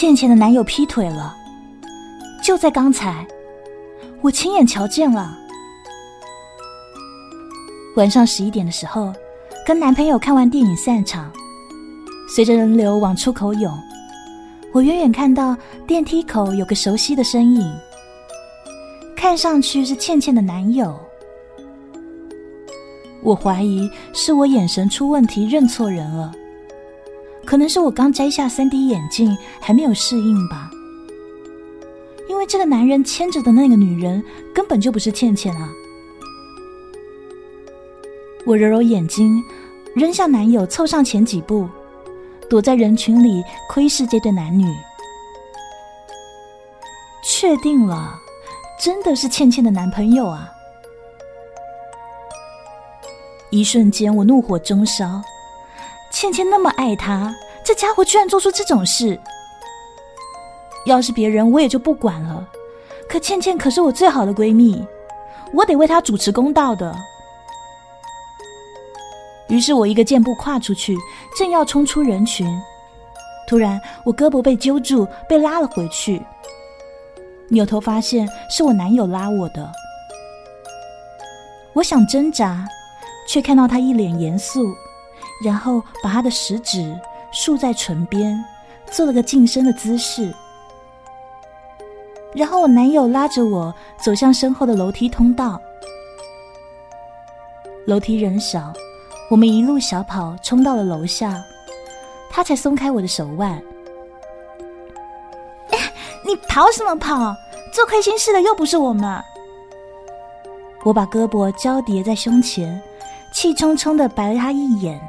倩倩的男友劈腿了，就在刚才，我亲眼瞧见了。晚上十一点的时候，跟男朋友看完电影散场，随着人流往出口涌，我远远看到电梯口有个熟悉的身影，看上去是倩倩的男友。我怀疑是我眼神出问题，认错人了。可能是我刚摘下三 D 眼镜，还没有适应吧。因为这个男人牵着的那个女人根本就不是倩倩啊。我揉揉眼睛，扔下男友，凑上前几步，躲在人群里窥视这对男女。确定了，真的是倩倩的男朋友啊！一瞬间，我怒火中烧。倩倩那么爱他，这家伙居然做出这种事。要是别人，我也就不管了。可倩倩可是我最好的闺蜜，我得为她主持公道的。于是我一个箭步跨出去，正要冲出人群，突然我胳膊被揪住，被拉了回去。扭头发现是我男友拉我的，我想挣扎。却看到他一脸严肃，然后把他的食指竖在唇边，做了个近身的姿势。然后我男友拉着我走向身后的楼梯通道，楼梯人少，我们一路小跑冲到了楼下，他才松开我的手腕。你跑什么跑？做亏心事的又不是我们。我把胳膊交叠在胸前。气冲冲的白了他一眼。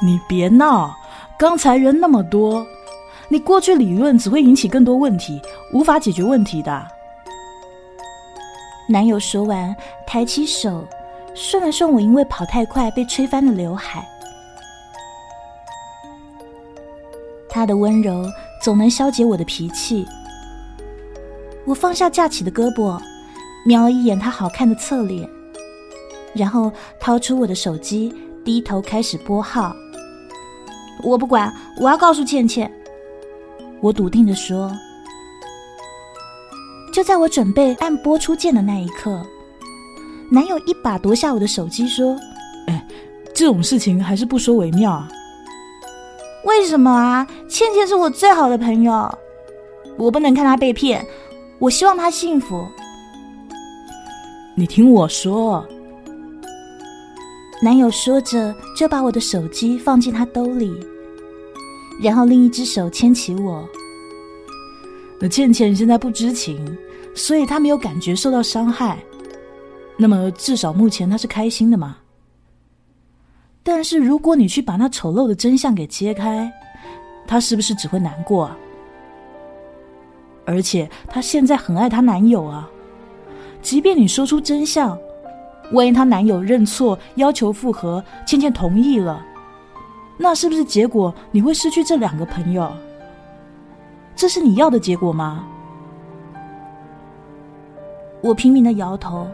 你别闹，刚才人那么多，你过去理论只会引起更多问题，无法解决问题的。男友说完，抬起手，顺了顺我因为跑太快被吹翻的刘海。他的温柔总能消解我的脾气。我放下架起的胳膊，瞄了一眼他好看的侧脸。然后掏出我的手机，低头开始拨号。我不管，我要告诉倩倩。我笃定的说。就在我准备按拨出键的那一刻，男友一把夺下我的手机，说：“哎，这种事情还是不说为妙啊。”为什么啊？倩倩是我最好的朋友，我不能看她被骗。我希望她幸福。你听我说。男友说着，就把我的手机放进他兜里，然后另一只手牵起我。那倩倩现在不知情，所以她没有感觉受到伤害。那么至少目前她是开心的嘛？但是如果你去把那丑陋的真相给揭开，她是不是只会难过？而且她现在很爱她男友啊，即便你说出真相。万一她男友认错，要求复合，倩倩同意了，那是不是结果你会失去这两个朋友？这是你要的结果吗？我拼命的摇头。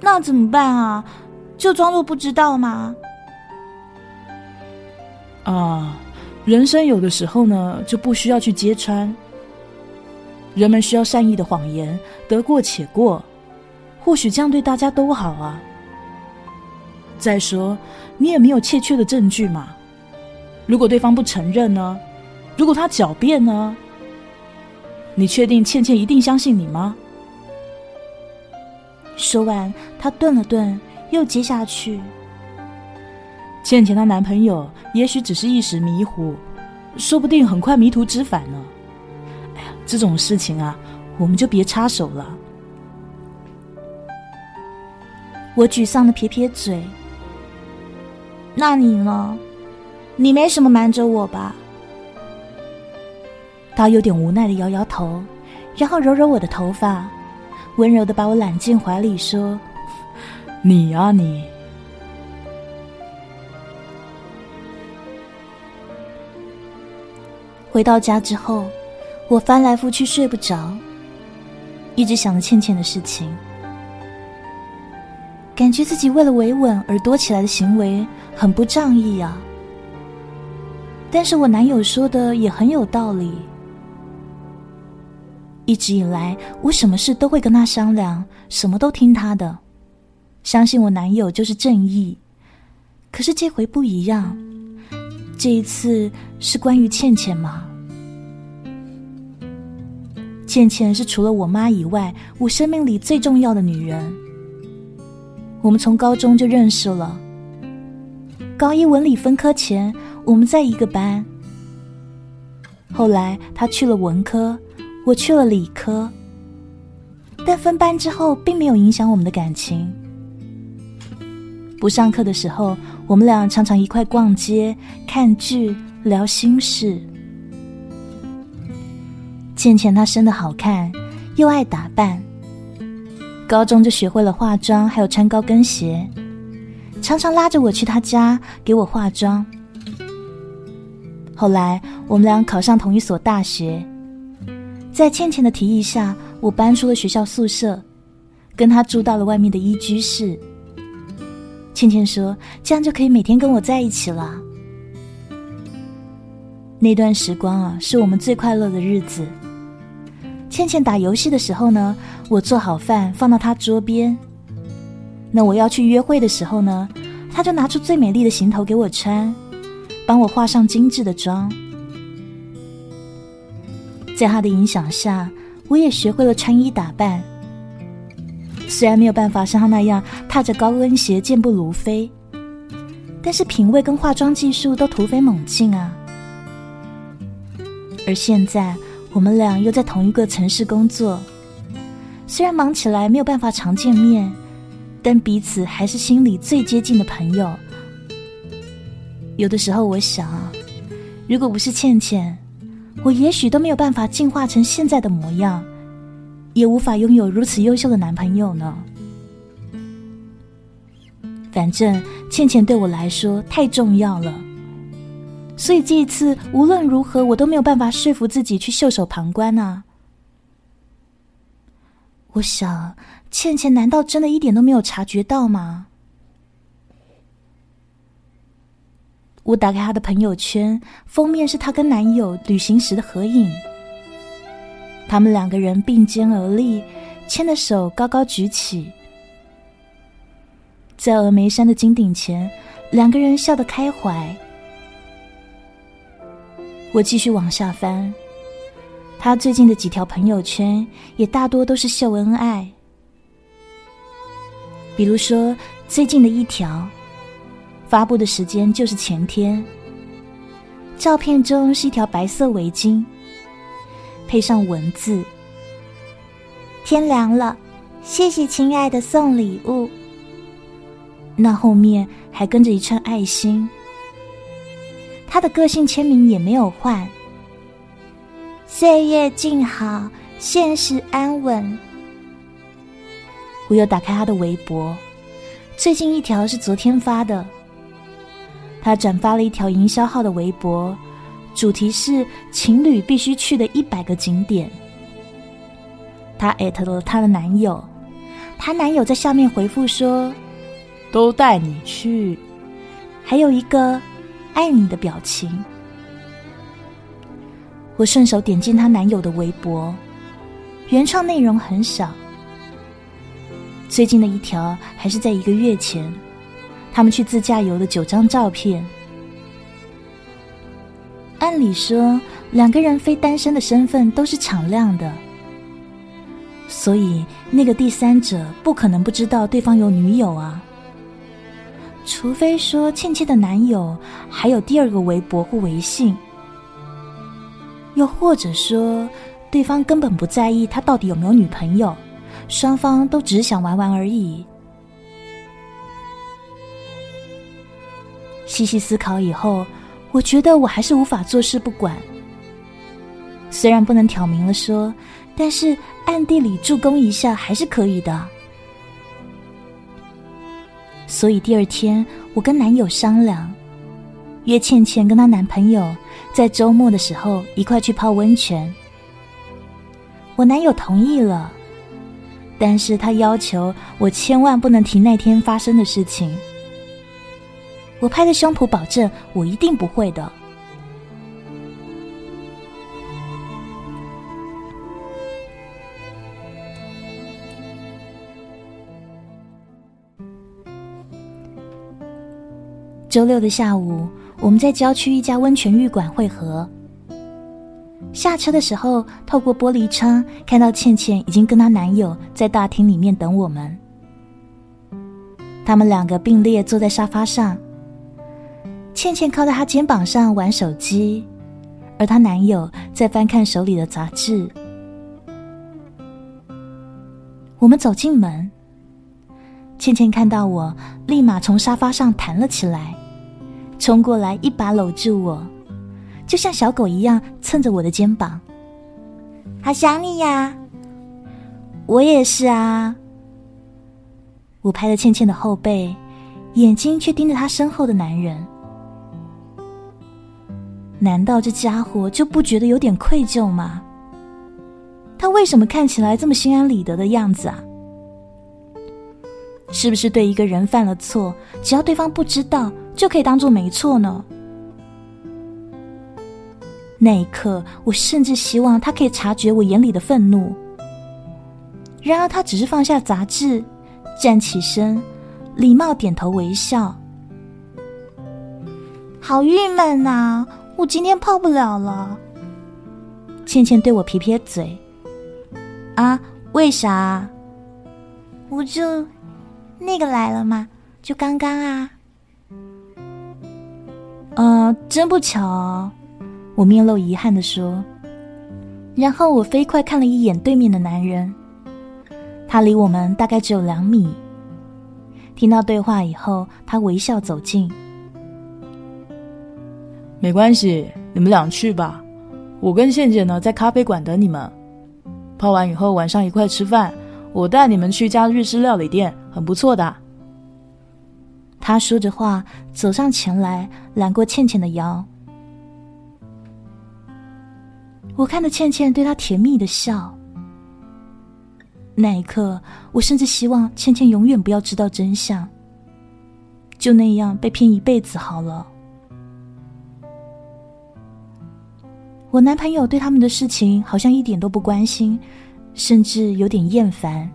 那怎么办啊？就装作不知道吗？啊，人生有的时候呢，就不需要去揭穿。人们需要善意的谎言，得过且过。或许这样对大家都好啊。再说，你也没有确切的证据嘛。如果对方不承认呢？如果他狡辩呢？你确定倩倩一定相信你吗？说完，他顿了顿，又接下去：“倩倩她男朋友也许只是一时迷糊，说不定很快迷途知返呢。哎呀，这种事情啊，我们就别插手了。”我沮丧的撇撇嘴。那你呢？你没什么瞒着我吧？他有点无奈的摇摇头，然后揉揉我的头发，温柔的把我揽进怀里，说：“ 你啊，你。”回到家之后，我翻来覆去睡不着，一直想着倩倩的事情。感觉自己为了维稳而躲起来的行为很不仗义啊！但是我男友说的也很有道理。一直以来，我什么事都会跟他商量，什么都听他的，相信我男友就是正义。可是这回不一样，这一次是关于倩倩吗？倩倩是除了我妈以外，我生命里最重要的女人。我们从高中就认识了，高一文理分科前，我们在一个班。后来他去了文科。我去了理科，但分班之后并没有影响我们的感情。不上课的时候，我们俩常常一块逛街、看剧、聊心事。倩倩她生的好看，又爱打扮，高中就学会了化妆，还有穿高跟鞋，常常拉着我去他家给我化妆。后来我们俩考上同一所大学。在倩倩的提议下，我搬出了学校宿舍，跟她住到了外面的一居室。倩倩说：“这样就可以每天跟我在一起了。”那段时光啊，是我们最快乐的日子。倩倩打游戏的时候呢，我做好饭放到她桌边。那我要去约会的时候呢，她就拿出最美丽的行头给我穿，帮我化上精致的妆。在她的影响下，我也学会了穿衣打扮。虽然没有办法像她那样踏着高跟鞋健步如飞，但是品味跟化妆技术都突飞猛进啊！而现在，我们俩又在同一个城市工作，虽然忙起来没有办法常见面，但彼此还是心里最接近的朋友。有的时候，我想，如果不是倩倩，我也许都没有办法进化成现在的模样，也无法拥有如此优秀的男朋友呢。反正倩倩对我来说太重要了，所以这一次无论如何我都没有办法说服自己去袖手旁观啊。我想，倩倩难道真的一点都没有察觉到吗？我打开她的朋友圈，封面是她跟男友旅行时的合影。他们两个人并肩而立，牵的手高高举起，在峨眉山的金顶前，两个人笑得开怀。我继续往下翻，他最近的几条朋友圈也大多都是秀恩爱，比如说最近的一条。发布的时间就是前天。照片中是一条白色围巾，配上文字：“天凉了，谢谢亲爱的送礼物。”那后面还跟着一串爱心。他的个性签名也没有换：“岁月静好，现实安稳。”我又打开他的微博，最近一条是昨天发的。他转发了一条营销号的微博，主题是情侣必须去的一百个景点。他艾特了她的男友，她男友在下面回复说：“都带你去。”还有一个爱你的表情。我顺手点进她男友的微博，原创内容很少。最近的一条还是在一个月前。他们去自驾游的九张照片，按理说两个人非单身的身份都是敞亮的，所以那个第三者不可能不知道对方有女友啊。除非说倩倩的男友还有第二个微博或微信，又或者说对方根本不在意他到底有没有女朋友，双方都只想玩玩而已。细细思考以后，我觉得我还是无法坐视不管。虽然不能挑明了说，但是暗地里助攻一下还是可以的。所以第二天，我跟男友商量，约倩倩跟她男朋友在周末的时候一块去泡温泉。我男友同意了，但是他要求我千万不能提那天发生的事情。我拍着胸脯保证，我一定不会的。周六的下午，我们在郊区一家温泉浴馆汇合。下车的时候，透过玻璃窗看到倩倩已经跟她男友在大厅里面等我们。他们两个并列坐在沙发上，倩倩靠在他肩膀上玩手机，而她男友在翻看手里的杂志。我们走进门，倩倩看到我，立马从沙发上弹了起来，冲过来一把搂住我，就像小狗一样蹭着我的肩膀。好想你呀！我也是啊。我拍了倩倩的后背，眼睛却盯着她身后的男人。难道这家伙就不觉得有点愧疚吗？他为什么看起来这么心安理得的样子啊？是不是对一个人犯了错，只要对方不知道，就可以当做没错呢？那一刻，我甚至希望他可以察觉我眼里的愤怒。然而，他只是放下杂志，站起身，礼貌点头微笑。好郁闷呐！我今天泡不了了。倩倩对我撇撇嘴。啊？为啥？我就那个来了嘛，就刚刚啊。呃，真不巧，我面露遗憾的说。然后我飞快看了一眼对面的男人，他离我们大概只有两米。听到对话以后，他微笑走近。没关系，你们俩去吧，我跟倩姐呢在咖啡馆等你们。泡完以后，晚上一块吃饭。我带你们去家日式料理店，很不错的。他说着话，走上前来，揽过倩倩的腰。我看着倩倩对他甜蜜的笑。那一刻，我甚至希望倩倩永远不要知道真相，就那样被骗一辈子好了。我男朋友对他们的事情好像一点都不关心，甚至有点厌烦。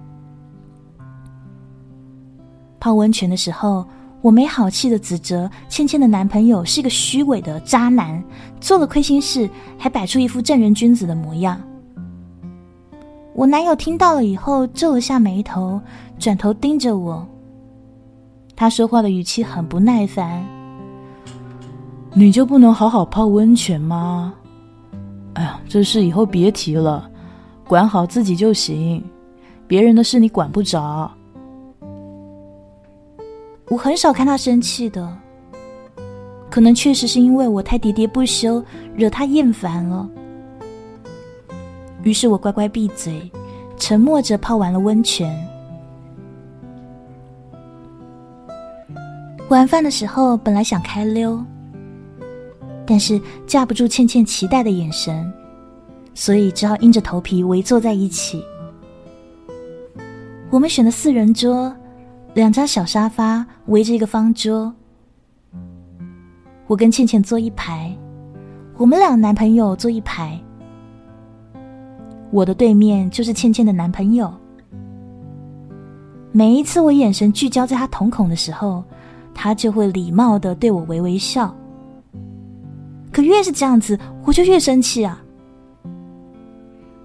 泡温泉的时候，我没好气的指责倩倩的男朋友是一个虚伪的渣男，做了亏心事还摆出一副正人君子的模样。我男友听到了以后皱了下眉头，转头盯着我。他说话的语气很不耐烦：“你就不能好好泡温泉吗？”哎呀，这事以后别提了，管好自己就行，别人的事你管不着。我很少看他生气的，可能确实是因为我太喋喋不休，惹他厌烦了。于是我乖乖闭嘴，沉默着泡完了温泉。晚饭的时候，本来想开溜。但是架不住倩倩期待的眼神，所以只好硬着头皮围坐在一起。我们选的四人桌，两张小沙发围着一个方桌。我跟倩倩坐一排，我们俩男朋友坐一排。我的对面就是倩倩的男朋友。每一次我眼神聚焦在他瞳孔的时候，他就会礼貌的对我微微笑。可越是这样子，我就越生气啊！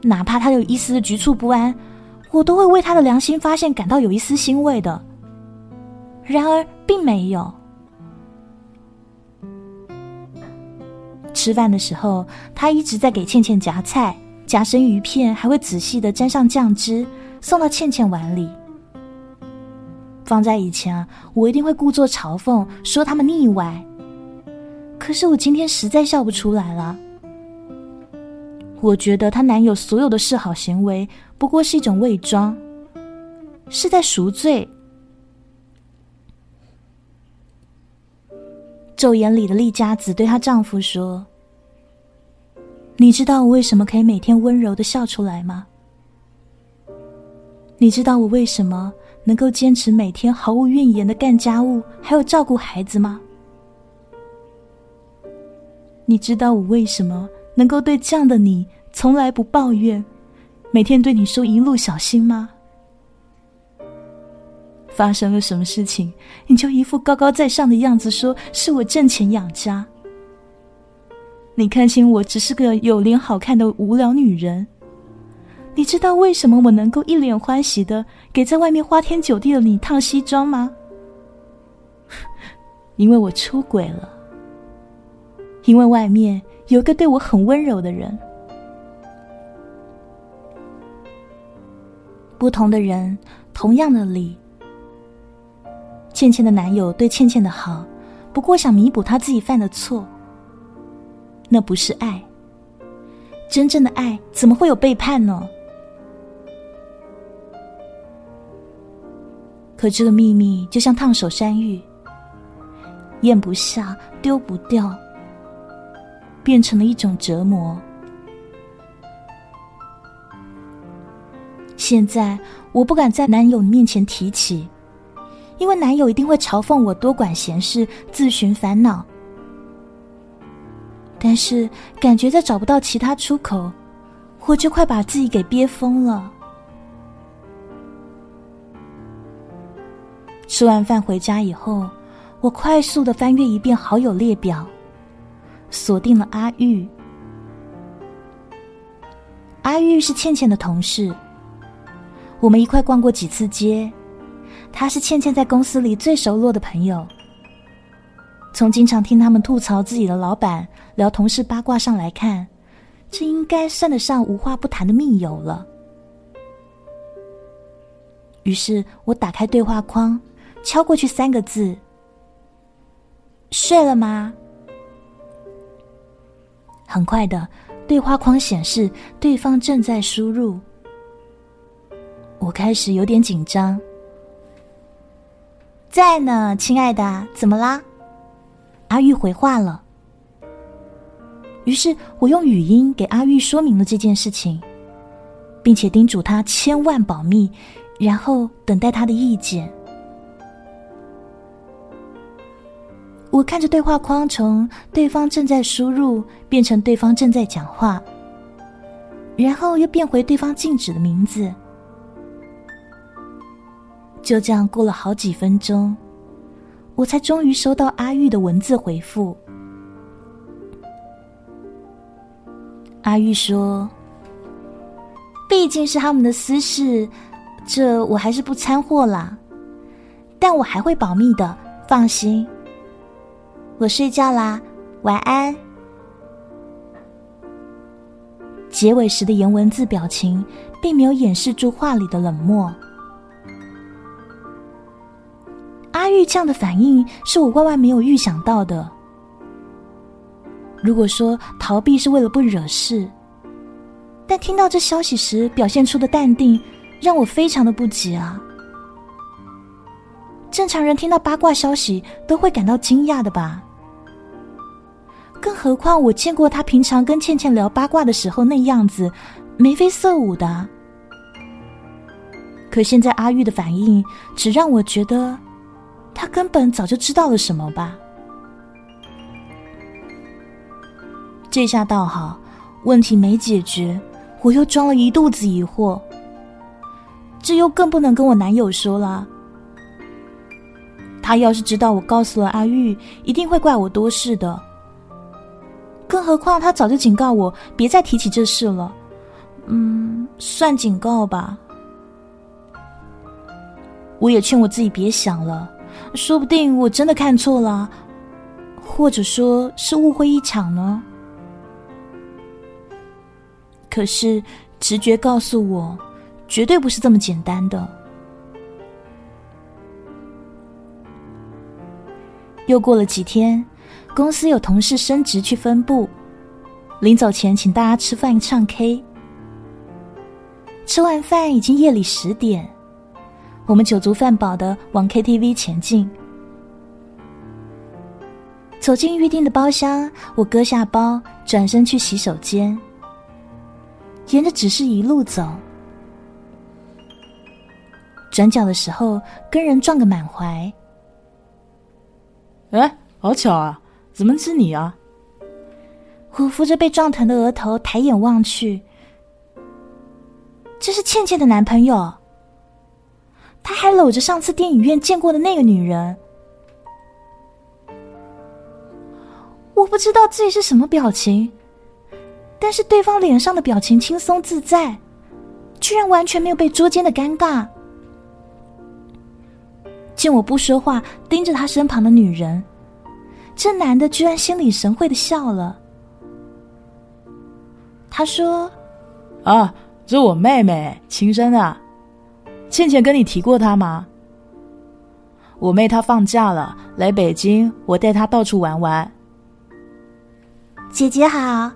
哪怕他有一丝的局促不安，我都会为他的良心发现感到有一丝欣慰的。然而，并没有。吃饭的时候，他一直在给倩倩夹菜，夹生鱼片，还会仔细的沾上酱汁，送到倩倩碗里。放在以前啊，我一定会故作嘲讽，说他们腻歪。可是我今天实在笑不出来了。我觉得她男友所有的示好行为不过是一种伪装，是在赎罪。昼眼里的丽佳子对她丈夫说：“你知道我为什么可以每天温柔的笑出来吗？你知道我为什么能够坚持每天毫无怨言的干家务，还有照顾孩子吗？”你知道我为什么能够对这样的你从来不抱怨，每天对你说一路小心吗？发生了什么事情，你就一副高高在上的样子，说是我挣钱养家。你看清我只是个有脸好看的无聊女人。你知道为什么我能够一脸欢喜的给在外面花天酒地的你烫西装吗？因为我出轨了。因为外面有个对我很温柔的人。不同的人，同样的理。倩倩的男友对倩倩的好，不过想弥补他自己犯的错。那不是爱。真正的爱怎么会有背叛呢？可这个秘密就像烫手山芋，咽不下，丢不掉，变成了一种折磨。现在我不敢在男友面前提起，因为男友一定会嘲讽我多管闲事、自寻烦恼。但是感觉再找不到其他出口，我就快把自己给憋疯了。吃完饭回家以后，我快速的翻阅一遍好友列表，锁定了阿玉。阿玉是倩倩的同事，我们一块逛过几次街。他是倩倩在公司里最熟络的朋友。从经常听他们吐槽自己的老板、聊同事八卦上来看，这应该算得上无话不谈的密友了。于是我打开对话框，敲过去三个字：“睡了吗？”很快的，对话框显示对方正在输入。我开始有点紧张。在呢，亲爱的，怎么啦？阿玉回话了，于是我用语音给阿玉说明了这件事情，并且叮嘱他千万保密，然后等待他的意见。我看着对话框从对方正在输入变成对方正在讲话，然后又变回对方静止的名字，就这样过了好几分钟。我才终于收到阿玉的文字回复。阿玉说：“毕竟是他们的私事，这我还是不掺和啦。但我还会保密的，放心。我睡觉啦，晚安。”结尾时的颜文字表情，并没有掩饰住话里的冷漠。阿玉这样的反应是我万万没有预想到的。如果说逃避是为了不惹事，但听到这消息时表现出的淡定，让我非常的不解啊！正常人听到八卦消息都会感到惊讶的吧？更何况我见过他平常跟倩倩聊八卦的时候那样子，眉飞色舞的。可现在阿玉的反应，只让我觉得。他根本早就知道了什么吧？这下倒好，问题没解决，我又装了一肚子疑惑。这又更不能跟我男友说了。他要是知道我告诉了阿玉，一定会怪我多事的。更何况他早就警告我别再提起这事了。嗯，算警告吧。我也劝我自己别想了。说不定我真的看错了，或者说是误会一场呢。可是直觉告诉我，绝对不是这么简单的。又过了几天，公司有同事升职去分部，临走前请大家吃饭唱 K。吃完饭已经夜里十点。我们酒足饭饱的往 KTV 前进，走进预定的包厢，我搁下包，转身去洗手间，沿着指示一路走。转角的时候，跟人撞个满怀。哎，好巧啊！怎么是你啊？我扶着被撞疼的额头，抬眼望去，这是倩倩的男朋友。他还搂着上次电影院见过的那个女人。我不知道自己是什么表情，但是对方脸上的表情轻松自在，居然完全没有被捉奸的尴尬。见我不说话，盯着他身旁的女人，这男的居然心领神会的笑了。他说：“啊，这我妹妹，亲生的。倩倩跟你提过她吗？我妹她放假了，来北京，我带她到处玩玩。”姐姐好。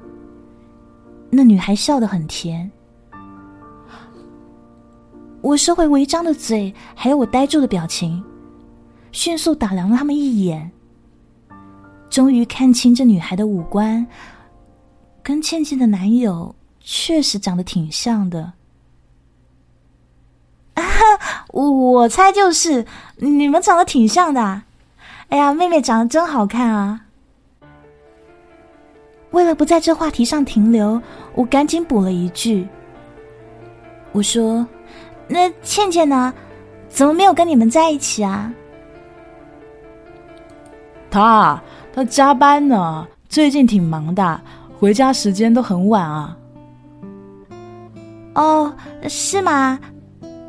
那女孩笑得很甜。我收回违章的嘴，还有我呆住的表情，迅速打量了他们一眼，终于看清这女孩的五官。跟倩倩的男友确实长得挺像的，啊，我我猜就是你们长得挺像的。哎呀，妹妹长得真好看啊！为了不在这话题上停留，我赶紧补了一句：“我说，那倩倩呢？怎么没有跟你们在一起啊？”她她加班呢，最近挺忙的。回家时间都很晚啊！哦，是吗？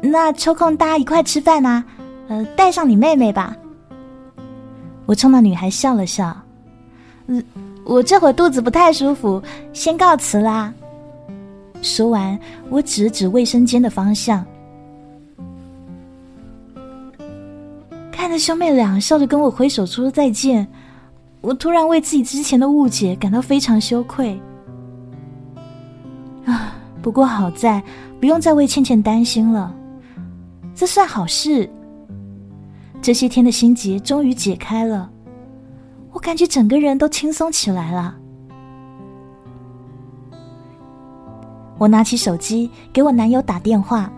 那抽空大家一块吃饭啊？呃，带上你妹妹吧。我冲那女孩笑了笑。嗯，我这会肚子不太舒服，先告辞啦。说完，我指了指卫生间的方向，看着兄妹俩笑着跟我挥手说再见。我突然为自己之前的误解感到非常羞愧，啊！不过好在不用再为倩倩担心了，这算好事。这些天的心结终于解开了，我感觉整个人都轻松起来了。我拿起手机给我男友打电话，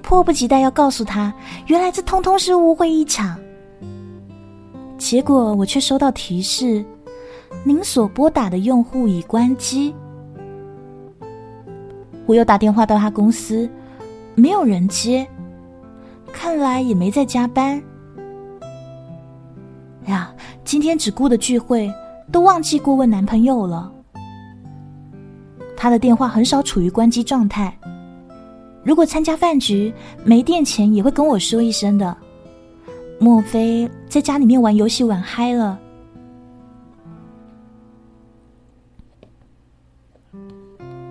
迫不及待要告诉他，原来这通通是误会一场。结果我却收到提示：“您所拨打的用户已关机。”我又打电话到他公司，没有人接，看来也没在加班。呀，今天只顾的聚会，都忘记过问男朋友了。他的电话很少处于关机状态，如果参加饭局没电前，也会跟我说一声的。莫非在家里面玩游戏玩嗨了？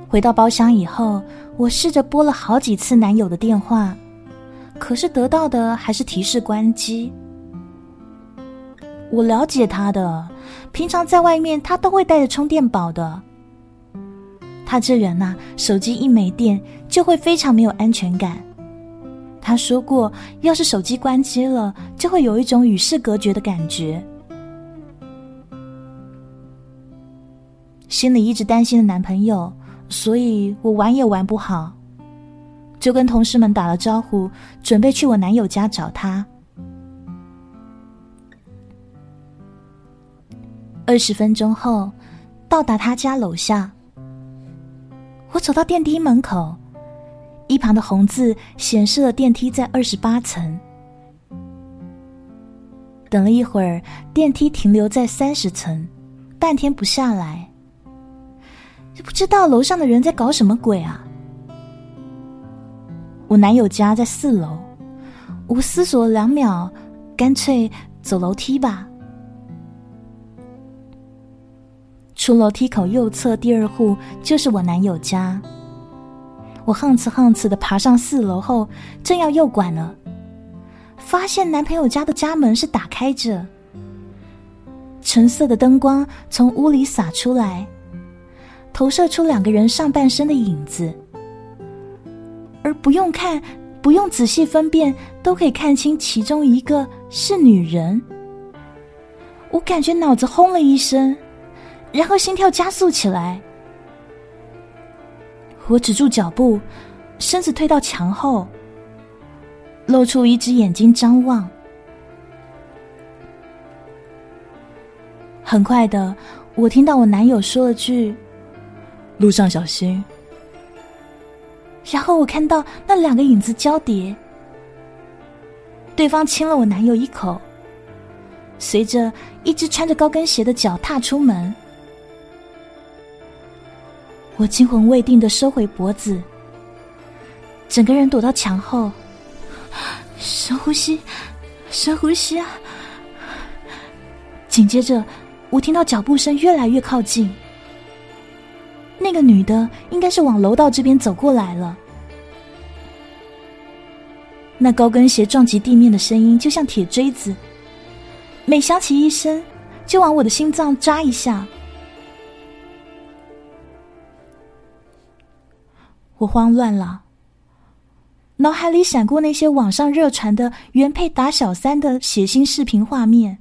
回到包厢以后，我试着拨了好几次男友的电话，可是得到的还是提示关机。我了解他的，平常在外面他都会带着充电宝的。他这人呐，手机一没电就会非常没有安全感。他说过，要是手机关机了，就会有一种与世隔绝的感觉。心里一直担心的男朋友，所以我玩也玩不好，就跟同事们打了招呼，准备去我男友家找他。二十分钟后，到达他家楼下，我走到电梯门口。一旁的红字显示了电梯在二十八层。等了一会儿，电梯停留在三十层，半天不下来。不知道楼上的人在搞什么鬼啊！我男友家在四楼，我思索了两秒，干脆走楼梯吧。出楼梯口右侧第二户就是我男友家。我哼哧哼哧的爬上四楼后，正要右拐呢，发现男朋友家的家门是打开着，橙色的灯光从屋里洒出来，投射出两个人上半身的影子，而不用看，不用仔细分辨，都可以看清其中一个是女人。我感觉脑子轰了一声，然后心跳加速起来。我止住脚步，身子退到墙后，露出一只眼睛张望。很快的，我听到我男友说了句：“路上小心。”然后我看到那两个影子交叠，对方亲了我男友一口，随着一只穿着高跟鞋的脚踏出门。我惊魂未定的收回脖子，整个人躲到墙后，深呼吸，深呼吸啊！紧接着，我听到脚步声越来越靠近。那个女的应该是往楼道这边走过来了。那高跟鞋撞击地面的声音就像铁锥子，每响起一声，就往我的心脏扎一下。我慌乱了，脑海里闪过那些网上热传的原配打小三的血腥视频画面，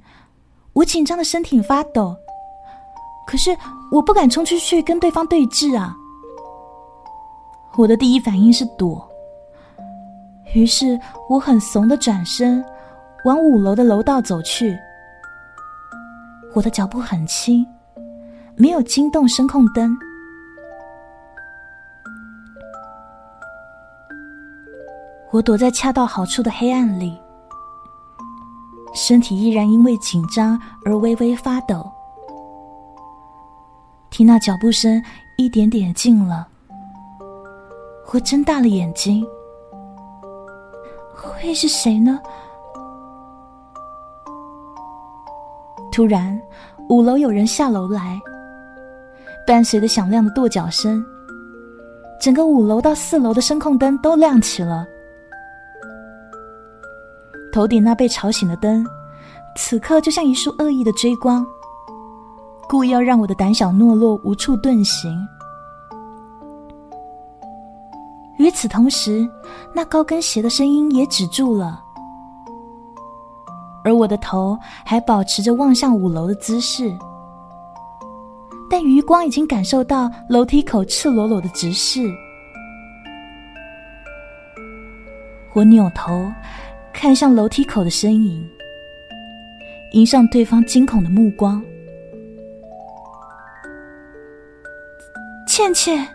我紧张的身体发抖。可是我不敢冲出去跟对方对峙啊！我的第一反应是躲。于是我很怂的转身，往五楼的楼道走去。我的脚步很轻，没有惊动声控灯。我躲在恰到好处的黑暗里，身体依然因为紧张而微微发抖。听那脚步声一点点近了，我睁大了眼睛。会是谁呢？突然，五楼有人下楼来，伴随着响亮的跺脚声，整个五楼到四楼的声控灯都亮起了。头顶那被吵醒的灯，此刻就像一束恶意的追光，故意要让我的胆小懦弱无处遁形。与此同时，那高跟鞋的声音也止住了，而我的头还保持着望向五楼的姿势，但余光已经感受到楼梯口赤裸裸的直视。我扭头看向楼梯口的身影，迎上对方惊恐的目光。倩倩，